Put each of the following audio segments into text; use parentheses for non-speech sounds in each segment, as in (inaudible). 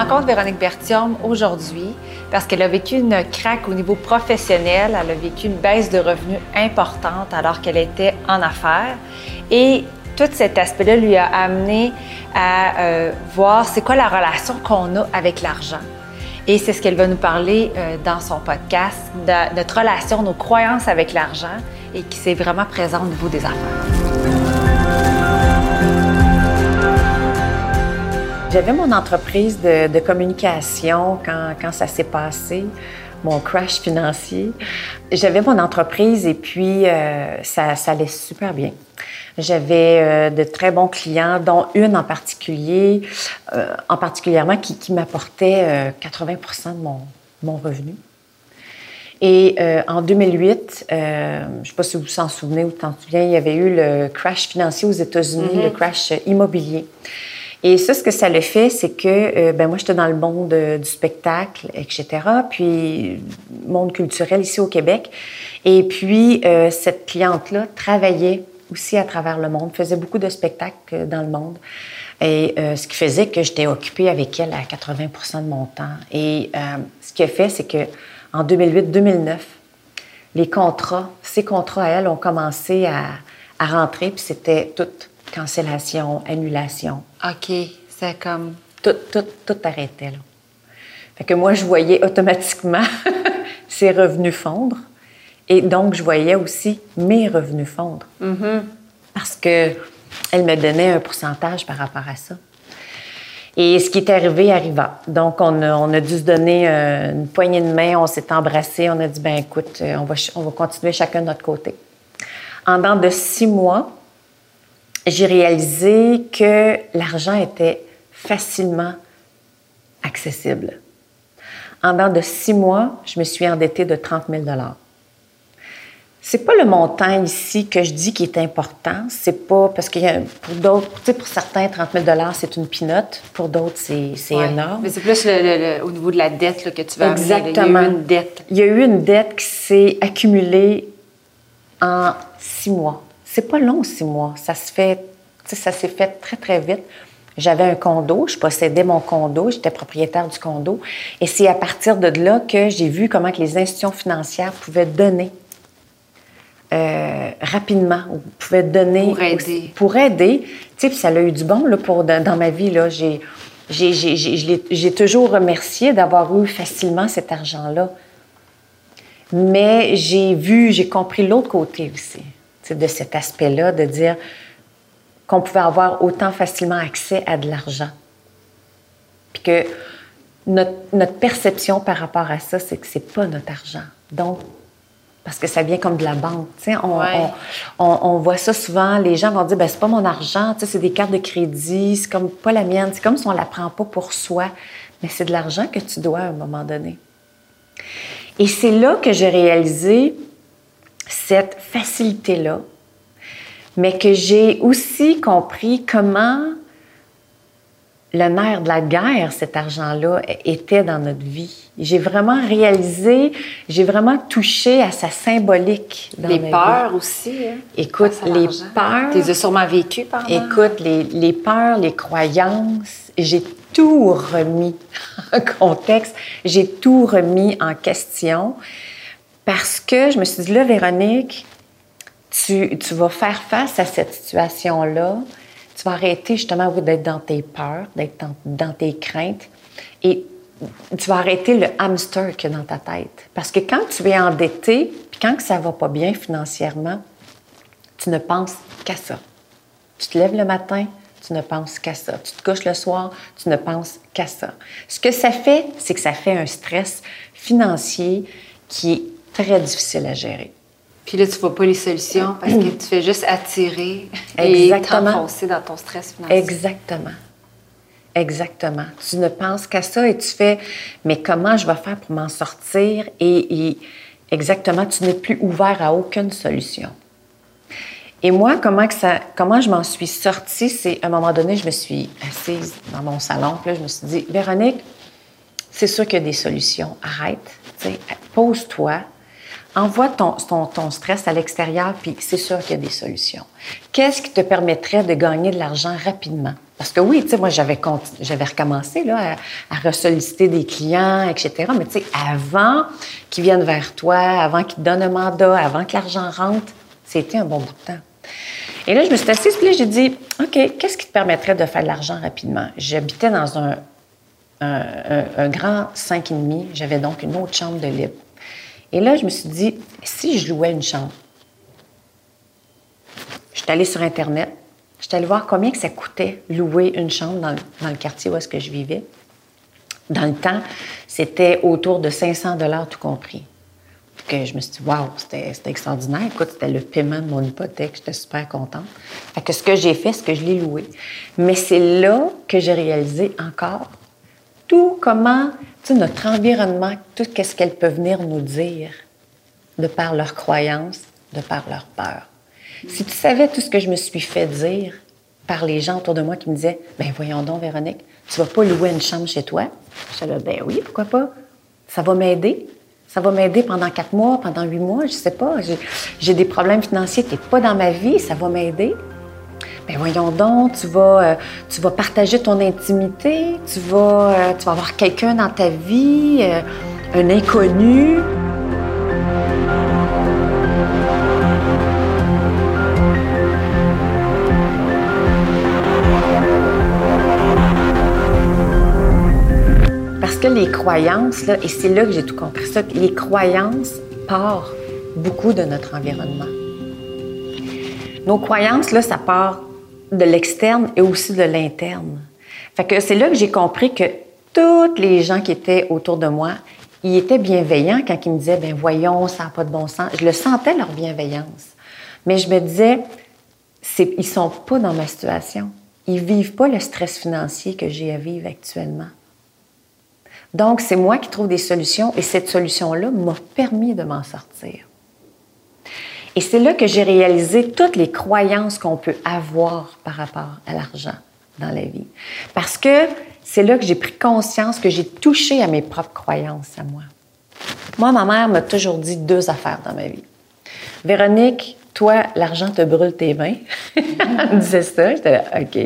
rencontre Véronique Bertium aujourd'hui parce qu'elle a vécu une craque au niveau professionnel. Elle a vécu une baisse de revenus importante alors qu'elle était en affaires. Et tout cet aspect-là lui a amené à euh, voir c'est quoi la relation qu'on a avec l'argent. Et c'est ce qu'elle va nous parler euh, dans son podcast, de notre relation, nos croyances avec l'argent et qui s'est vraiment présent au niveau des affaires. J'avais mon entreprise de, communication quand, quand ça s'est passé, mon crash financier. J'avais mon entreprise et puis euh, ça, ça, allait super bien. J'avais euh, de très bons clients, dont une en particulier, euh, en particulièrement qui, qui m'apportait 80% de mon, mon revenu. Et en 2008, je ne sais pas si vous vous en souvenez ou t'en souviens, il y avait eu le crash financier aux États-Unis, mm-hmm. le crash immobilier. Et ça, ce que ça le fait, c'est que euh, ben moi, j'étais dans le monde euh, du spectacle, etc., puis monde culturel ici au Québec. Et puis, euh, cette cliente-là travaillait aussi à travers le monde, faisait beaucoup de spectacles dans le monde. Et ce qui faisait que j'étais occupée avec elle à 80% de mon temps. Et ce qui a fait, c'est que en 2008-2009, les contrats, ces contrats à elle ont commencé à, à rentrer, puis c'était tout cancellation, annulation. OK, c'est comme... Tout, tout, tout arrêtait, là. Fait que moi, je voyais automatiquement (laughs) ses revenus fondre. Et donc, je voyais aussi mes revenus fondre. Mm-hmm. Parce que elle me donnait un pourcentage par rapport à ça. Et ce qui est arrivé arriva. Donc, on a, on a dû se donner euh, une poignée de main, on s'est embrassé, on a dit, ben écoute, euh, on va, on va continuer chacun de notre côté. En dans de six mois, j'ai réalisé que l'argent était facilement accessible. En dans de six mois, je me suis endettée de 30 000 c'est pas le montant ici que je dis qui est important. C'est pas parce que pour d'autres, tu sais, pour certains, 30 000 c'est une pinote. Pour d'autres, c'est, énorme. Mais c'est plus au niveau de la dette que tu vas Exactement. Il y a eu une dette. Il y a eu une dette qui s'est accumulée en six mois. C'est pas long, six mois. Ça se fait, ça s'est fait très, très vite. J'avais un condo, je possédais mon condo, j'étais propriétaire du condo. Et c'est à partir de là que j'ai vu comment que les institutions financières pouvaient donner euh, rapidement, ou pouvaient donner... Pour aider. pour aider. Tu sais, ça a eu du bon là, pour, dans, ma vie. Là. J'ai, j'ai toujours remercié d'avoir eu facilement cet argent-là. Mais j'ai vu, j'ai compris l'autre côté aussi de cet aspect-là, de dire qu'on pouvait avoir autant facilement accès à de l'argent. Puis que notre, perception par rapport à ça, c'est que c'est pas notre argent. Donc, parce que ça vient comme de la banque. On, on, voit ça souvent, les gens vont dire, ben c'est pas mon argent, c'est des cartes de crédit, c'est comme pas la mienne, c'est comme si on la prend pas pour soi, mais c'est de l'argent que tu dois à un moment donné. Et c'est là que j'ai réalisé cette facilité-là, mais que j'ai aussi compris comment le nerf de la guerre, cet argent-là, était dans notre vie. J'ai vraiment réalisé, j'ai vraiment touché à sa symbolique dans Les peurs aussi. Hein, Écoute, les peurs. Tu les as sûrement vécues pendant. Écoute, les, les peurs, les croyances, j'ai tout remis (laughs) en contexte, j'ai tout remis en question. Parce que je me suis dit, là, Véronique, tu, vas faire face à cette situation-là. Tu vas arrêter justement d'être dans tes peurs, d'être dans, tes craintes. Et tu vas arrêter le hamster qu'il y dans ta tête. Parce que quand tu es endetté, puis quand ça va pas bien financièrement, tu ne penses qu'à ça. Tu te lèves le matin, tu ne penses qu'à ça. Tu te couches le soir, tu ne penses qu'à ça. Ce que ça fait, c'est que ça fait un stress financier qui est très difficile à gérer. Puis là, tu ne vois pas les solutions parce que tu fais juste attirer et t'enfoncer dans ton stress financier. Exactement. Exactement. Tu ne penses qu'à ça et tu fais, mais comment je vais faire pour m'en sortir? Et, exactement, tu n'es plus ouvert à aucune solution. Et moi, comment, que ça, comment je m'en suis sortie, c'est à un moment donné, je me suis assise dans mon salon, puis là, je me suis dit, Véronique, c'est sûr qu'il y a des solutions. Arrête, pose-toi, envoie ton, stress à l'extérieur, puis c'est sûr qu'il y a des solutions. Qu'est-ce qui te permettrait de gagner de l'argent rapidement? Parce que oui, tu sais, moi, j'avais, recommencé là, à, ressolliciter des clients, etc. Mais tu sais, avant qu'ils viennent vers toi, avant qu'ils te donnent un mandat, avant que l'argent rentre, c'était un bon bout de temps. Et là, je me suis assise, puis j'ai dit, OK, qu'est-ce qui te permettrait de faire de l'argent rapidement? J'habitais dans un, un, un, grand 5,5. J'avais donc une autre chambre de libre. Et là, je me suis dit, si je louais une chambre? Je suis allée sur Internet, je suis allée voir combien que ça coûtait louer une chambre dans, le quartier où est-ce que je vivais. Dans le temps, c'était autour de 500 dollars tout compris. Que je me suis dit, waouh, c'était extraordinaire. Écoute, c'était le paiement de mon hypothèque. J'étais super contente. Fait que ce que j'ai fait, c'est que je l'ai loué. Mais c'est là que j'ai réalisé encore tout comment, tu sais, notre environnement, tout ce qu'elle peut venir nous dire de par leurs croyances, de par leur peur. Si tu savais tout ce que je me suis fait dire par les gens autour de moi qui me disaient ben voyons donc Véronique, tu vas pas louer une chambre chez toi Je disais ben oui, pourquoi pas? Ça va m'aider. Ça va m'aider pendant quatre mois, pendant huit mois, je sais pas. J'ai des problèmes financiers, tu n'es pas dans ma vie, ça va m'aider. Ben voyons donc, tu vas, euh, tu vas partager ton intimité, tu vas, euh, tu vas avoir quelqu'un dans ta vie, euh, un inconnu. que les croyances, là, et c'est là que j'ai tout compris ça, les croyances partent beaucoup de notre environnement. Nos croyances, là, ça part de l'externe et aussi de l'interne. Fait que c'est là que j'ai compris que tous les gens qui étaient autour de moi, ils étaient bienveillants quand ils me disaient, ben voyons, ça n'a pas de bon sens. Je le sentais, leur bienveillance. Mais je me disais, ils sont pas dans ma situation. Ils vivent pas le stress financier que j'ai à vivre actuellement. Donc, c'est moi qui trouve des solutions et cette solution-là m'a permis de m'en sortir. Et c'est là que j'ai réalisé toutes les croyances qu'on peut avoir par rapport à l'argent dans la vie. Parce que c'est là que j'ai pris conscience que j'ai touché à mes propres croyances à moi. Moi, ma mère m'a toujours dit deux affaires dans ma vie. Véronique, toi, l'argent te brûle tes mains. (laughs) Elle me disait ça. J'étais là, OK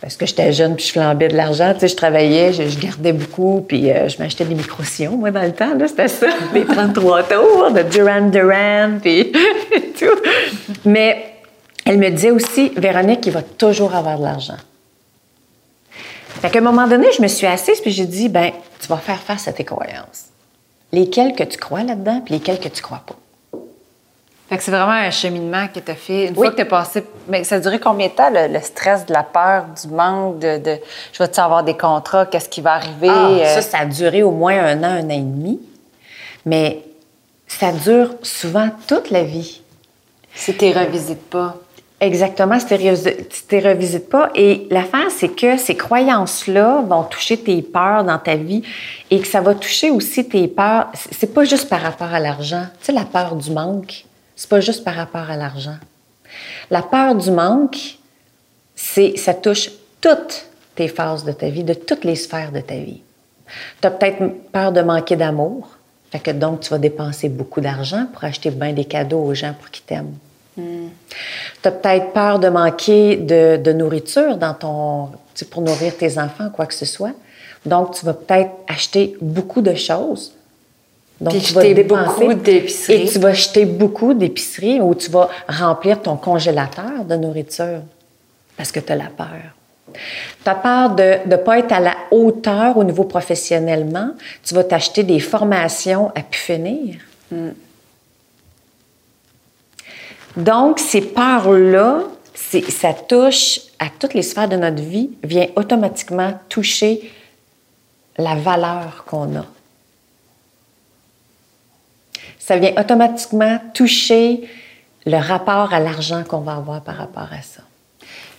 parce que j'étais jeune puis je flambais de l'argent. Tu sais, je travaillais, je, gardais beaucoup, puis euh, je m'achetais des micro-sillons, moi, dans le temps. Là, c'était ça, (laughs) des 33 tours de Duran Duran, puis (laughs) tout. Mais elle me disait aussi, Véronique, il va toujours avoir de l'argent. Fait qu'à un moment donné, je me suis assise puis j'ai dit, ben, tu vas faire face à tes croyances. Lesquelles que tu crois là-dedans, puis lesquelles que tu crois pas. Fait que c'est vraiment un cheminement que tu as fait. Une fois que tu es passé. Mais ça a duré combien de temps, le, stress de la peur, du manque, de. de je vais-tu avoir des contrats, qu'est-ce qui va arriver? Ah, euh? Ça, ça a duré au moins un an, un an et demi. Mais ça dure souvent toute la vie. Si tu ne revisites pas. Exactement, si tu ne revisites pas. Et l'affaire, c'est que ces croyances-là vont toucher tes peurs dans ta vie et que ça va toucher aussi tes peurs. C'est pas juste par rapport à l'argent. Tu sais, la peur du manque c'est pas juste par rapport à l'argent. La peur du manque, c'est, ça touche toutes tes phases de ta vie, de toutes les sphères de ta vie. Tu as peut-être peur de manquer d'amour, fait que donc tu vas dépenser beaucoup d'argent pour acheter bien des cadeaux aux gens pour qu'ils t'aiment. Hmm. Tu as peut-être peur de manquer de, de, nourriture dans ton, pour nourrir tes enfants, quoi que ce soit. Donc, tu vas peut-être acheter beaucoup de choses donc, tu vas dépenser d'épicerie. Et tu vas jeter beaucoup d'épicerie ou tu vas remplir ton congélateur de nourriture parce que tu as la peur. Tu as peur de ne pas être à la hauteur au niveau professionnellement. Tu vas t'acheter des formations à pu finir. Hmm. Donc, ces peurs-là, ça touche à toutes les sphères de notre vie, vient automatiquement toucher la valeur qu'on a ça vient automatiquement toucher le rapport à l'argent qu'on va avoir par rapport à ça.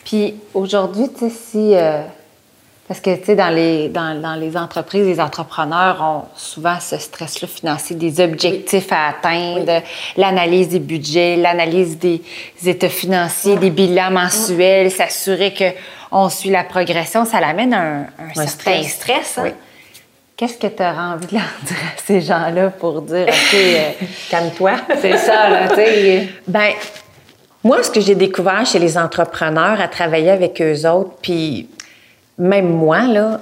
Puis aujourd'hui, tu sais, si. Euh, parce que, tu sais, dans les, dans, dans, les entreprises, les entrepreneurs ont souvent ce stress-là financier, des objectifs à atteindre, l'analyse des budgets, l'analyse des états financiers, des bilans mensuels, s'assurer qu'on suit la progression. Ça l'amène un, un, certain stress. hein? Qu'est-ce que tu auras envie de leur dire à ces gens-là pour dire, OK, euh, (laughs) calme-toi? c'est ça, là, tu sais. Ben, moi, ce que j'ai découvert chez les entrepreneurs à travailler avec eux autres, puis même moi, là,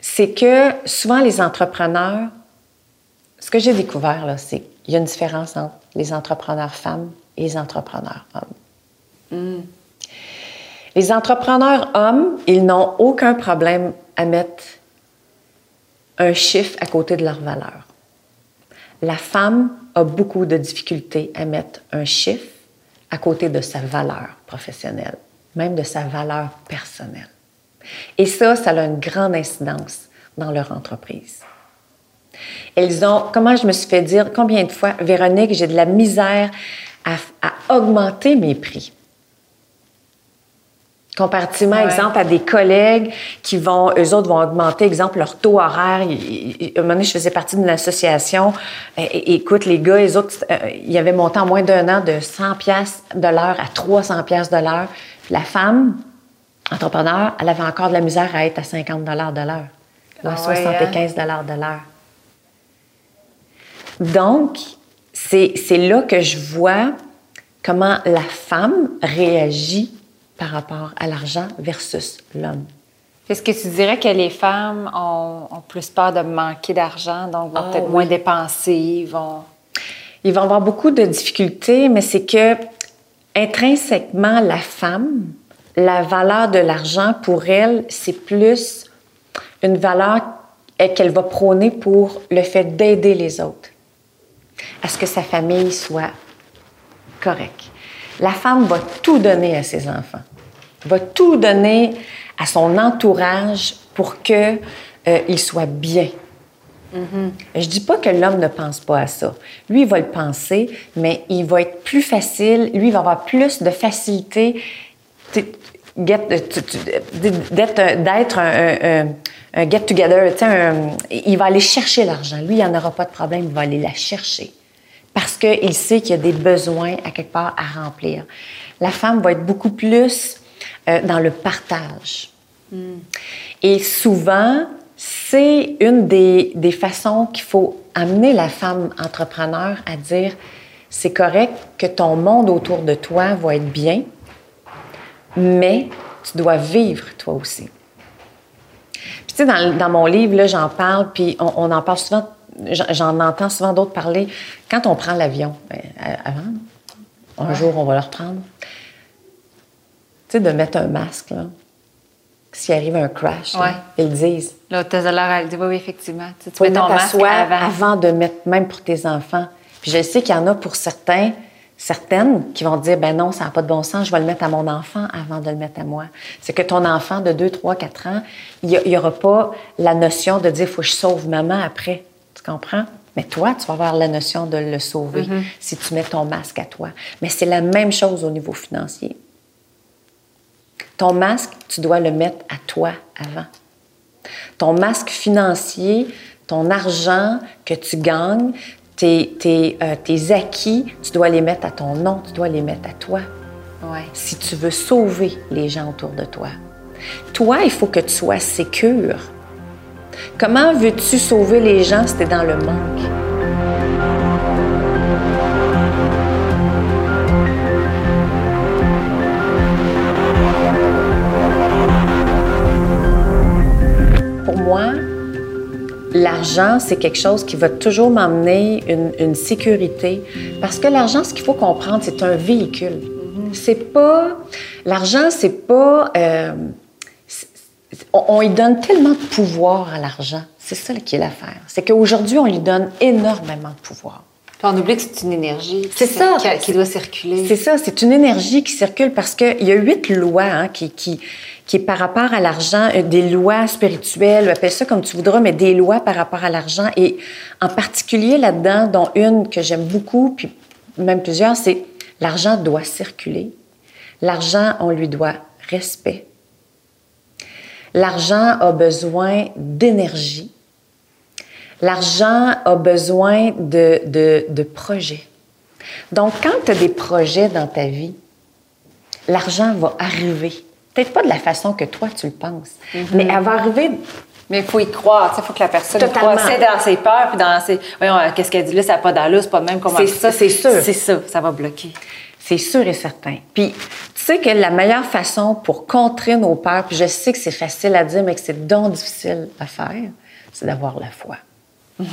c'est que souvent les entrepreneurs, ce que j'ai découvert, là, c'est qu'il y a une différence entre les entrepreneurs femmes et les entrepreneurs hommes. Hmm. Les entrepreneurs hommes, ils n'ont aucun problème à mettre un chiffre à côté de leur valeur. La femme a beaucoup de difficultés à mettre un chiffre à côté de sa valeur professionnelle, même de sa valeur personnelle. Et ça, ça a une grande incidence dans leur entreprise. Elles ont, comment je me suis fait dire, combien de fois, Véronique, j'ai de la misère à, à augmenter mes prix? Comparativement, exemple, à des collègues qui vont, eux autres vont augmenter, exemple, leur taux horaire. À un moment donné, je faisais partie d'une association. écoute, les gars, les autres, euh, il y avait monté en moins d'un an de 100 pièces de l'heure à 300 pièces de l'heure. La femme, entrepreneur, elle avait encore de la misère à être à 50 dollars de l'heure, ou à 75 ah dollars de l'heure. Donc, c'est là que je vois comment la femme réagit par rapport à l'argent versus l'homme. Est-ce que tu dirais que les femmes ont, plus peur de manquer d'argent, donc vont ah peut-être moins dépenser, vont... Ils vont avoir beaucoup de difficultés, mais c'est que intrinsèquement, la femme, la valeur de l'argent pour elle, c'est plus une valeur qu'elle va prôner pour le fait d'aider les autres, à ce que sa famille soit correcte. La femme va tout donner à ses enfants, va tout donner à son entourage pour qu'ils euh, soient bien. Mm-hmm. Je dis pas que l'homme ne pense pas à ça. Lui, il va le penser, mais il va être plus facile, lui, il va avoir plus de facilité d'être un, un get-together. Il va aller chercher l'argent. Lui, il n'y en aura pas de problème, il va aller la chercher parce qu'il sait qu'il y a des besoins à quelque part à remplir. La femme va être beaucoup plus euh, dans le partage. Hmm. Et souvent, c'est une des, des façons qu'il faut amener la femme entrepreneur à dire, c'est correct que ton monde autour de toi va être bien, mais tu dois vivre toi aussi. Puis, tu sais, dans, dans, mon livre, j'en parle, puis on, on, en parle souvent j'en entends souvent d'autres parler. Quand on prend l'avion, ben, avant, un jour, on va le reprendre. Tu sais, de mettre un masque, là. S'il arrive un crash, ils le disent. L'hôtesse de l'air, elle dit oui, effectivement. Tu, tu mets ton masque avant. avant. de mettre, même pour tes enfants. Puis je sais qu'il y en a pour certains, certaines qui vont dire ben non, ça n'a pas de bon sens, je vais le mettre à mon enfant avant de le mettre à moi. C'est que ton enfant de 2, 3, 4 ans, il n'y aura pas la notion de dire faut que je sauve maman après comprends? Mais toi, tu vas avoir la notion de le sauver mm-hmm. si tu mets ton masque à toi. Mais c'est la même chose au niveau financier. Ton masque, tu dois le mettre à toi avant. Ton masque financier, ton argent que tu gagnes, tes, tes, euh, tes acquis, tu dois les mettre à ton nom, tu dois les mettre à toi. Ouais. Si tu veux sauver les gens autour de toi. Toi, il faut que tu sois sécure Comment veux-tu sauver les gens si tu es dans le manque? Pour moi, l'argent, c'est quelque chose qui va toujours m'emmener une, sécurité. Parce que l'argent, ce qu'il faut comprendre, c'est un véhicule. C'est pas. L'argent, c'est pas. Euh, on, lui donne tellement de pouvoir à l'argent. C'est ça qui est l'affaire. C'est qu'aujourd'hui, on lui donne énormément de pouvoir. on oublie que c'est une énergie c'est ça, qui, doit circuler. C'est ça, c'est une énergie qui circule parce qu'il y a huit lois hein, qui, qui, qui, par rapport à l'argent, euh, des lois spirituelles, appelle ça comme tu voudras, mais des lois par rapport à l'argent. Et en particulier là-dedans, dont une que j'aime beaucoup, puis même plusieurs, c'est l'argent doit circuler. L'argent, on lui doit respect. L'argent a besoin d'énergie. L'argent a besoin de, de, projets. Donc, quand tu as des projets dans ta vie, l'argent va arriver. Peut-être pas de la façon que toi tu le penses, mm-hmm. mais elle va arriver Mais il faut y croire, il faut que la personne croit. C'est dans ses peurs, puis dans ses. Voyons, euh, qu'est-ce qu'elle dit là, ça n'a pas d'allure, c'est pas de même C'est ça, c'est sûr. C'est ça, ça va bloquer. C'est sûr et certain. Puis, sais que la meilleure façon pour contrer nos peurs, puis je sais que c'est facile à dire, mais que c'est donc difficile à faire, c'est d'avoir la foi. (laughs)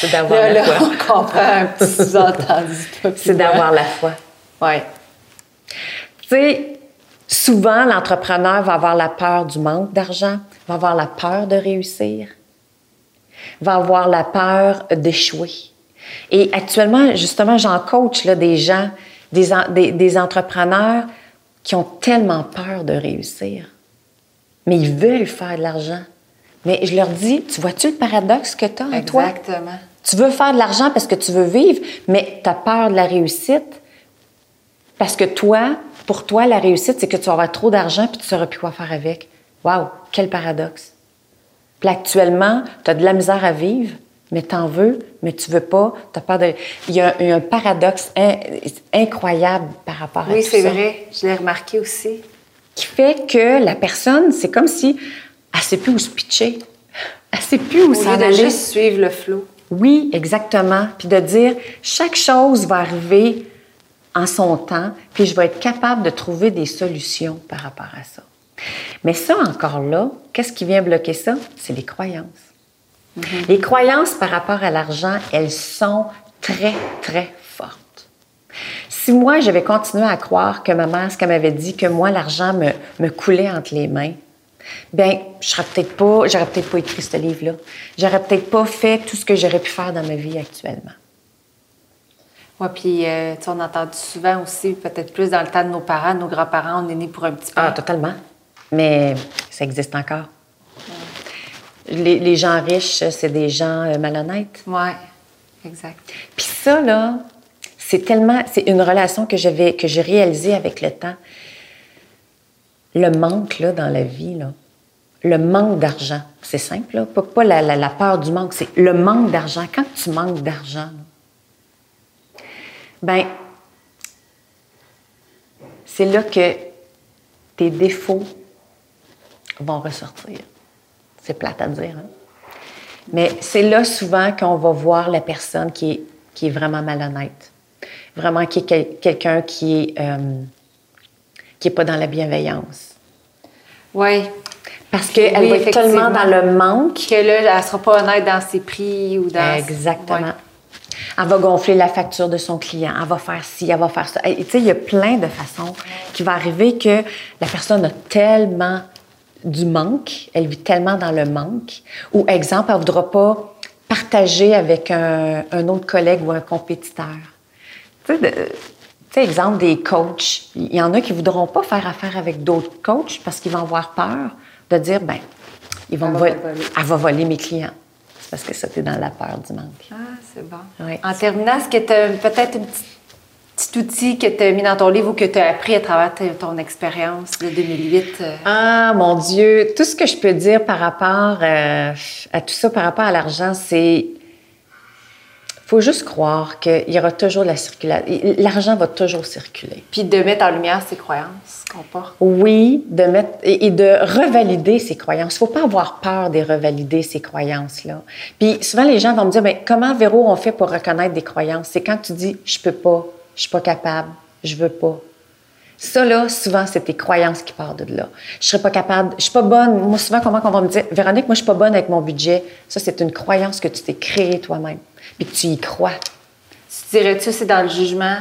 c'est d'avoir la foi. on comprend un petit sous-entendu. C'est d'avoir la foi. Oui. Tu sais, souvent, l'entrepreneur va avoir la peur du manque d'argent, va avoir la peur de réussir, va avoir la peur d'échouer. Et actuellement, justement, j'en coach là, des gens, des, des, des entrepreneurs qui ont tellement peur de réussir, mais ils veulent faire de l'argent. Mais je leur dis, tu vois-tu le paradoxe que tu as en toi? Exactement. Tu veux faire de l'argent parce que tu veux vivre, mais tu as peur de la réussite parce que toi, pour toi, la réussite, c'est que tu vas avoir trop d'argent puis tu ne sauras plus quoi faire avec. Waouh, quel paradoxe. Puis actuellement, tu as de la misère à vivre, mais tu en veux, mais tu veux pas, tu as peur de... Il y a un, paradoxe in- incroyable par rapport à Oui, tout c'est ça. vrai. Je l'ai remarqué aussi. Qui fait que la personne, c'est comme si elle ne sait plus où se pitcher. Elle ne sait plus où s'en aller. juste suivre le flot. Oui, exactement. Puis de dire, chaque chose va arriver en son temps, puis je vais être capable de trouver des solutions par rapport à ça. Mais ça, encore là, qu'est-ce qui vient bloquer ça? C'est les croyances. Les croyances par rapport à l'argent, elles sont très, très fortes. Si moi, j'avais continué à croire que ma mère, ce qu'elle m'avait dit, que moi, l'argent me, me coulait entre les mains, ben, je serais peut-être pas, j'aurais peut-être pas écrit ce livre-là. J'aurais peut-être pas fait tout ce que j'aurais pu faire dans ma vie actuellement. Oui, puis euh, on a entendu souvent aussi, peut-être plus dans le temps de nos parents, nos grands-parents, on est nés pour un petit peu. Ah, totalement. Mais ça existe encore. Les, les gens riches, c'est des gens euh, malhonnêtes. Oui, exact. Puis ça, là, c'est tellement. C'est une relation que j'avais, que j'ai réalisée avec le temps. Le manque, là, dans la vie, là. Le manque d'argent. C'est simple, là. Pas, pas la, la- la peur du manque, c'est le manque d'argent. Quand tu manques d'argent, ben, c'est là que tes défauts vont ressortir. C'est plate à dire, hein? Mais c'est là souvent qu'on va voir la personne qui est, qui est vraiment malhonnête. Vraiment qui est quel- quelqu'un qui est euh, qui est pas dans la bienveillance. Oui. Parce qu'elle Oui, va être tellement dans le manque. Que là, elle ne sera pas honnête dans ses prix ou dans. Exactement. Ouais. Elle va gonfler la facture de son client. Elle va faire ci, elle va faire ça. Et Tu sais, il y a plein de façons qui va arriver que la personne a tellement du manque, elle vit tellement dans le manque, ou exemple, elle ne voudra pas partager avec un, un autre collègue ou un compétiteur. Tu sais, de- tu sais, exemple, des coachs. Il y en a qui ne voudront pas faire affaire avec d'autres coachs parce qu'ils vont avoir peur de dire, ben, ils vont Elle me voler. elle va voler mes clients. C'est parce que ça, tu es dans la peur du manque. Ah, c'est bon. En terminant, est-ce que tu as peut-être un petit, petit outil que tu as mis dans ton livre ou que tu as appris à travers ton expérience de 2008? euh? Ah, mon Dieu, tout ce que je peux dire par rapport euh, à tout ça, par rapport à l'argent, c'est. faut juste croire qu'il y aura toujours de la circulation. L'argent va toujours circuler. Puis de mettre en lumière ses croyances qu'on porte. Oui, de mettre et, de revalider ses croyances. Il faut pas avoir peur de revalider ces croyances-là. Puis souvent, les gens vont me dire, ben, comment, Véro, on fait pour reconnaître des croyances? C'est quand tu dis, je peux pas, je suis pas capable, je veux pas. Ça, là, souvent, c'est tes croyances qui partent de là. Je serais pas capable, je suis pas bonne. Moi, souvent, comment on va me dire, Véronique, moi, je suis pas bonne avec mon budget. Ça, c'est une croyance que tu t'es créée toi-même. Puis que tu y crois. Tu dirais-tu c'est dans le jugement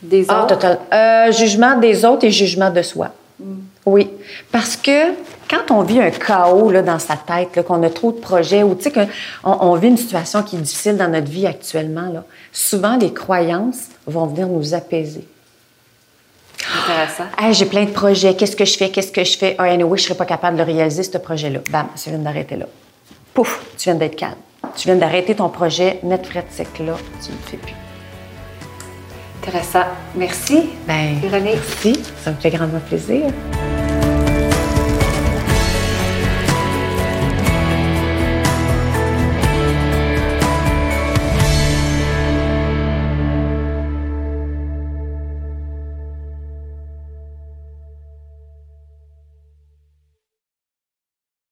des Ah, autres? total. Euh, jugement des autres et jugement de soi. Oui. Parce que quand on vit un chaos là, dans sa tête, qu'on a trop de projets, ou tu sais qu'on on vit une situation qui est difficile dans notre vie actuellement, là, souvent les croyances vont venir nous apaiser. Intéressant. Hey, j'ai plein de projets, qu'est-ce que je fais, qu'est-ce que je fais? Ah, anyway, je ne serais pas capable de réaliser ce projet-là. Bam, tu viens d'arrêter là. Pouf, tu viens d'être calme. Tu viens d'arrêter ton projet, net frais de sec là, tu ne le fais plus. Intéressant. Merci. Ben, Véronique. merci, ça me fait grandement plaisir.